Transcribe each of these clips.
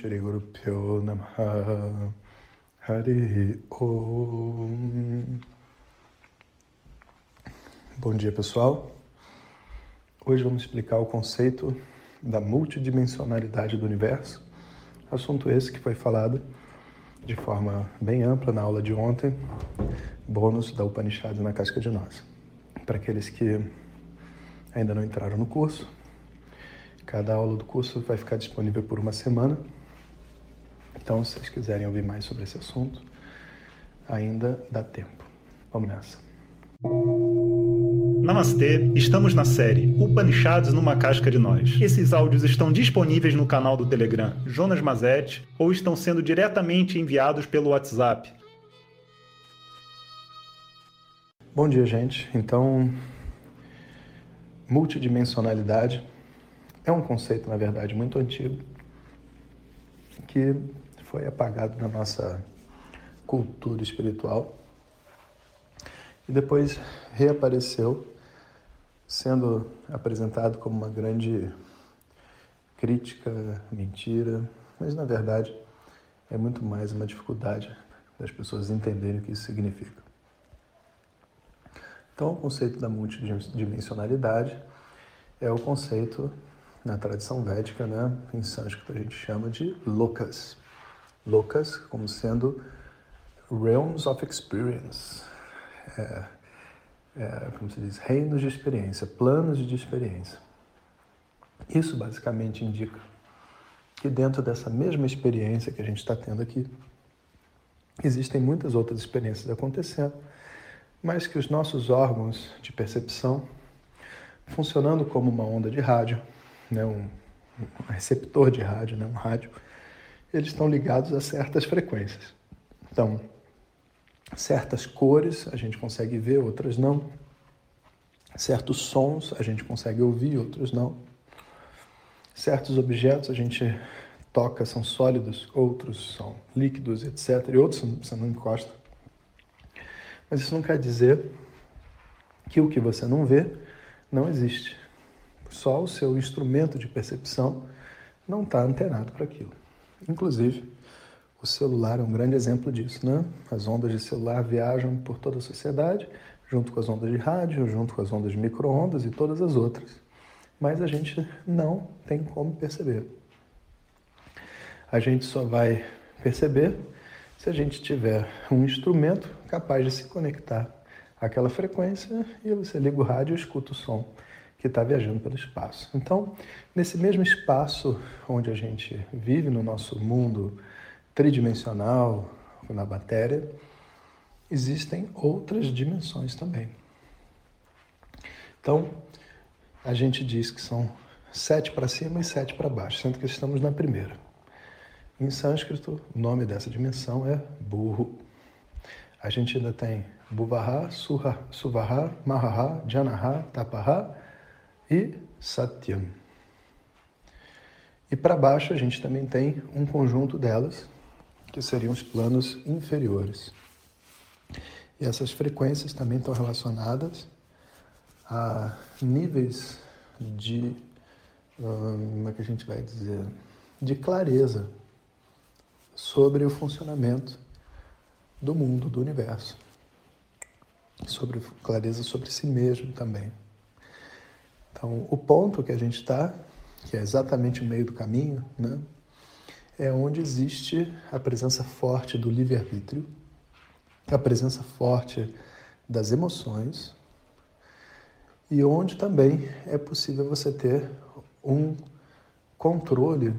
Shri Guru Pyo Namaha. Hari Om. Bom dia pessoal, hoje vamos explicar o conceito da multidimensionalidade do universo, assunto esse que foi falado de forma bem ampla na aula de ontem, bônus da Upanishad na casca de nós. Para aqueles que ainda não entraram no curso, cada aula do curso vai ficar disponível por uma semana. Então, se vocês quiserem ouvir mais sobre esse assunto, ainda dá tempo. Vamos nessa. Namastê, estamos na série Upanishads numa casca de nós. Esses áudios estão disponíveis no canal do Telegram Jonas Mazet ou estão sendo diretamente enviados pelo WhatsApp. Bom dia, gente. Então, multidimensionalidade é um conceito, na verdade, muito antigo que foi apagado na nossa cultura espiritual e depois reapareceu sendo apresentado como uma grande crítica, mentira, mas na verdade é muito mais uma dificuldade das pessoas entenderem o que isso significa. Então, o conceito da multidimensionalidade é o conceito na tradição védica, né, em sânscrito a gente chama de lokas. Lokas como sendo realms of experience. É, é, como se diz, reinos de experiência, planos de experiência. Isso basicamente indica que dentro dessa mesma experiência que a gente está tendo aqui, existem muitas outras experiências acontecendo, mas que os nossos órgãos de percepção, funcionando como uma onda de rádio, né, um, um receptor de rádio, né, um rádio, eles estão ligados a certas frequências. Então, certas cores a gente consegue ver, outras não. Certos sons a gente consegue ouvir, outros não. Certos objetos a gente toca, são sólidos, outros são líquidos, etc. E outros você não encosta. Mas isso não quer dizer que o que você não vê não existe. Só o seu instrumento de percepção não está antenado para aquilo. Inclusive, o celular é um grande exemplo disso, né? As ondas de celular viajam por toda a sociedade, junto com as ondas de rádio, junto com as ondas de microondas e todas as outras. Mas a gente não tem como perceber. A gente só vai perceber se a gente tiver um instrumento capaz de se conectar àquela frequência e você liga o rádio e escuta o som que está viajando pelo espaço. Então, nesse mesmo espaço onde a gente vive, no nosso mundo tridimensional, na matéria, existem outras dimensões também. Então, a gente diz que são sete para cima e sete para baixo, sendo que estamos na primeira. Em sânscrito, o nome dessa dimensão é burro. A gente ainda tem Buvaha, Suvaha, Mahaha, Janaha, Tapaha e Satyam. E para baixo a gente também tem um conjunto delas, que seriam os planos inferiores. E essas frequências também estão relacionadas a níveis de, como é que a gente vai dizer, de clareza sobre o funcionamento do mundo, do universo. Sobre clareza sobre si mesmo também. Então, o ponto que a gente está, que é exatamente o meio do caminho, né, é onde existe a presença forte do livre-arbítrio, a presença forte das emoções, e onde também é possível você ter um controle,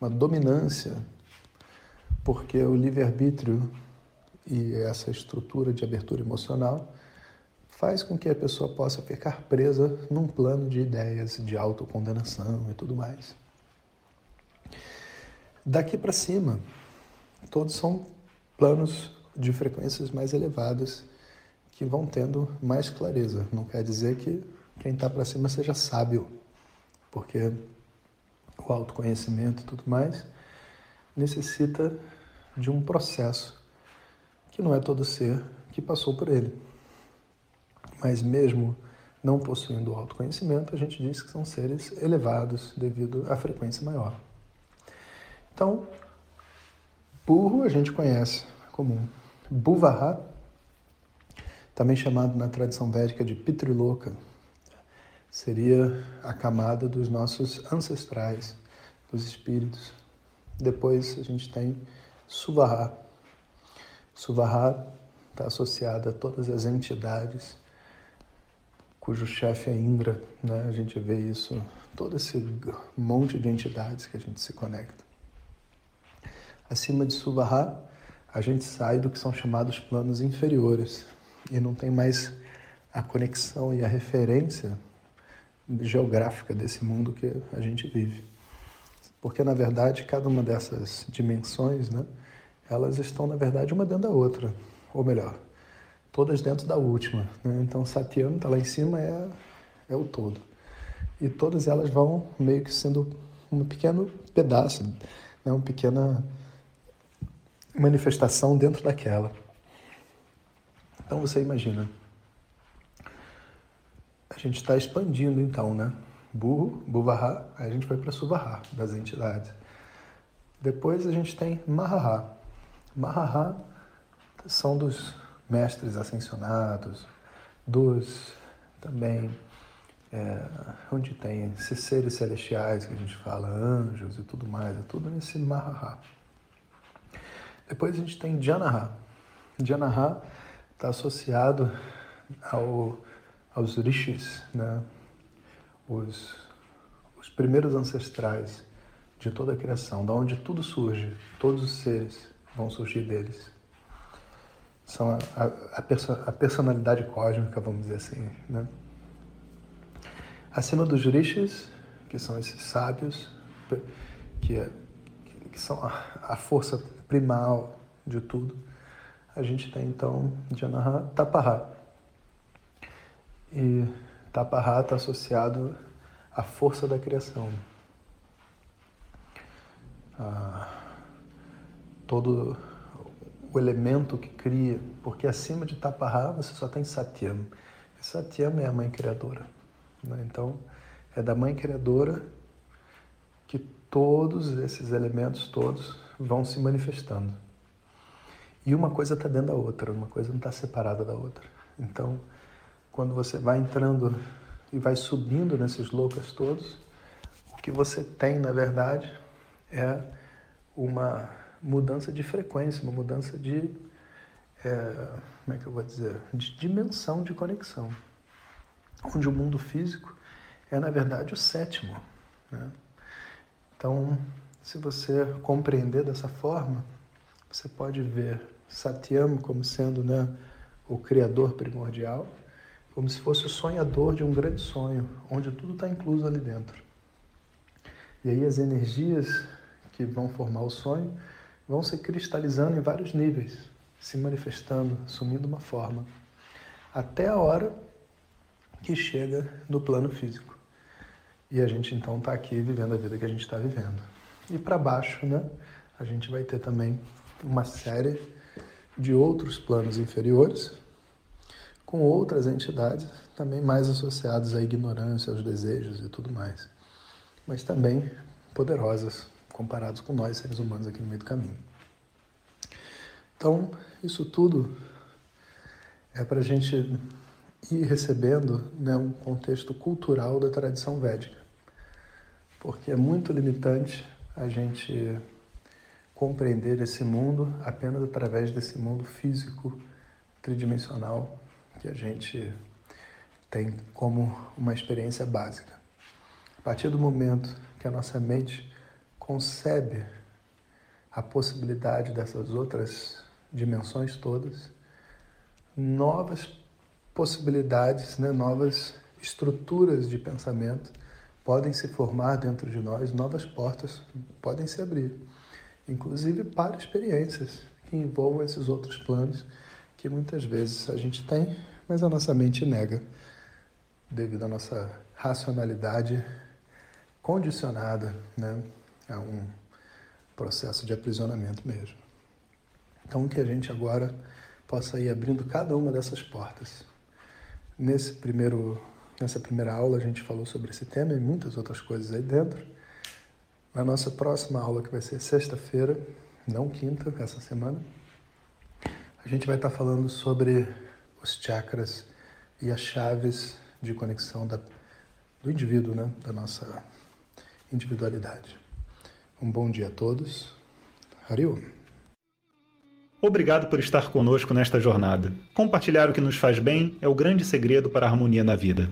uma dominância, porque o livre-arbítrio e essa estrutura de abertura emocional faz com que a pessoa possa ficar presa num plano de ideias de autocondenação e tudo mais. Daqui para cima, todos são planos de frequências mais elevadas que vão tendo mais clareza. Não quer dizer que quem está para cima seja sábio, porque o autoconhecimento e tudo mais necessita de um processo que não é todo ser que passou por ele. Mas mesmo não possuindo autoconhecimento, a gente diz que são seres elevados devido à frequência maior. Então, burro a gente conhece como Buvaha, também chamado na tradição védica de Pitriloka, seria a camada dos nossos ancestrais, dos espíritos. Depois a gente tem Suvaha. Suvaha está associada a todas as entidades cujo chefe é Indra, né? A gente vê isso, todo esse monte de entidades que a gente se conecta. Acima de Suvaha, a gente sai do que são chamados planos inferiores e não tem mais a conexão e a referência geográfica desse mundo que a gente vive. Porque, na verdade, cada uma dessas dimensões, né, elas estão, na verdade, uma dentro da outra. Ou melhor, todas dentro da última. Né? Então, Satyam está lá em cima, é, é o todo. E todas elas vão meio que sendo um pequeno pedaço, né? uma pequena manifestação dentro daquela. Então, você imagina. A gente está expandindo, então, né? Burro, Buvaha, aí a gente vai para Suvaha, das entidades. Depois a gente tem Mahaha. Mahaha são dos mestres ascensionados, dos também é, onde tem esses seres celestiais que a gente fala, anjos e tudo mais, é tudo nesse Mahaha. Depois a gente tem Janaha. Janaha está associado ao, aos rishis, né? os, os primeiros ancestrais de toda a criação, da onde tudo surge, todos os seres vão surgir deles são a, a, perso a, personalidade cósmica, vamos dizer assim. Né? Acima dos rishis, que são esses sábios, que, é, que são a, a, força primal de tudo, a gente tem então Janaha Tapaha. E Tapaha está associado à força da criação. Ah, todo o elemento que cria, porque acima de Tapaha você só tem Satyam. E Satyam é a mãe criadora. Né? Então, é da mãe criadora que todos esses elementos todos vão se manifestando. E uma coisa está dentro da outra, uma coisa não está separada da outra. Então, quando você vai entrando e vai subindo nesses loucas todos, o que você tem, na verdade, é uma mudança de frequência, uma mudança de, é, como é que eu vou dizer, de dimensão de conexão. Onde o mundo físico é, na verdade, o sétimo. Né? Então, se você compreender dessa forma, você pode ver Satyam como sendo né, o criador primordial, como se fosse o sonhador de um grande sonho, onde tudo está incluso ali dentro. E aí as energias que vão formar o sonho vão se cristalizando em vários níveis, se manifestando, assumindo uma forma, até a hora que chega no plano físico. E a gente então está aqui vivendo a vida que a gente está vivendo. E para baixo, né, a gente vai ter também uma série de outros planos inferiores, com outras entidades também mais associadas à ignorância, aos desejos e tudo mais, mas também poderosas comparados com nós, seres humanos, aqui no meio do caminho. Então, isso tudo é para a gente ir recebendo né, um contexto cultural da tradição védica, porque é muito limitante a gente compreender esse mundo apenas através desse mundo físico tridimensional que a gente tem como uma experiência básica. A partir do momento que a nossa mente concebe a possibilidade dessas outras dimensões todas, novas possibilidades, né, novas estruturas de pensamento podem se formar dentro de nós, novas portas podem se abrir, inclusive para experiências que envolvam esses outros planos que muitas vezes a gente tem, mas a nossa mente nega devido à nossa racionalidade condicionada, né? É um processo de aprisionamento mesmo. Então, que a gente agora possa ir abrindo cada uma dessas portas. Nesse primeiro, nessa primeira aula, a gente falou sobre esse tema e muitas outras coisas aí dentro. Na nossa próxima aula, que vai ser sexta-feira, não quinta, essa semana, a gente vai estar falando sobre os chakras e as chaves de conexão da, do indivíduo, né? da nossa individualidade. Um bom dia a todos. Hariom. Obrigado por estar conosco nesta jornada. Compartilhar o que nos faz bem é o grande segredo para a harmonia na vida.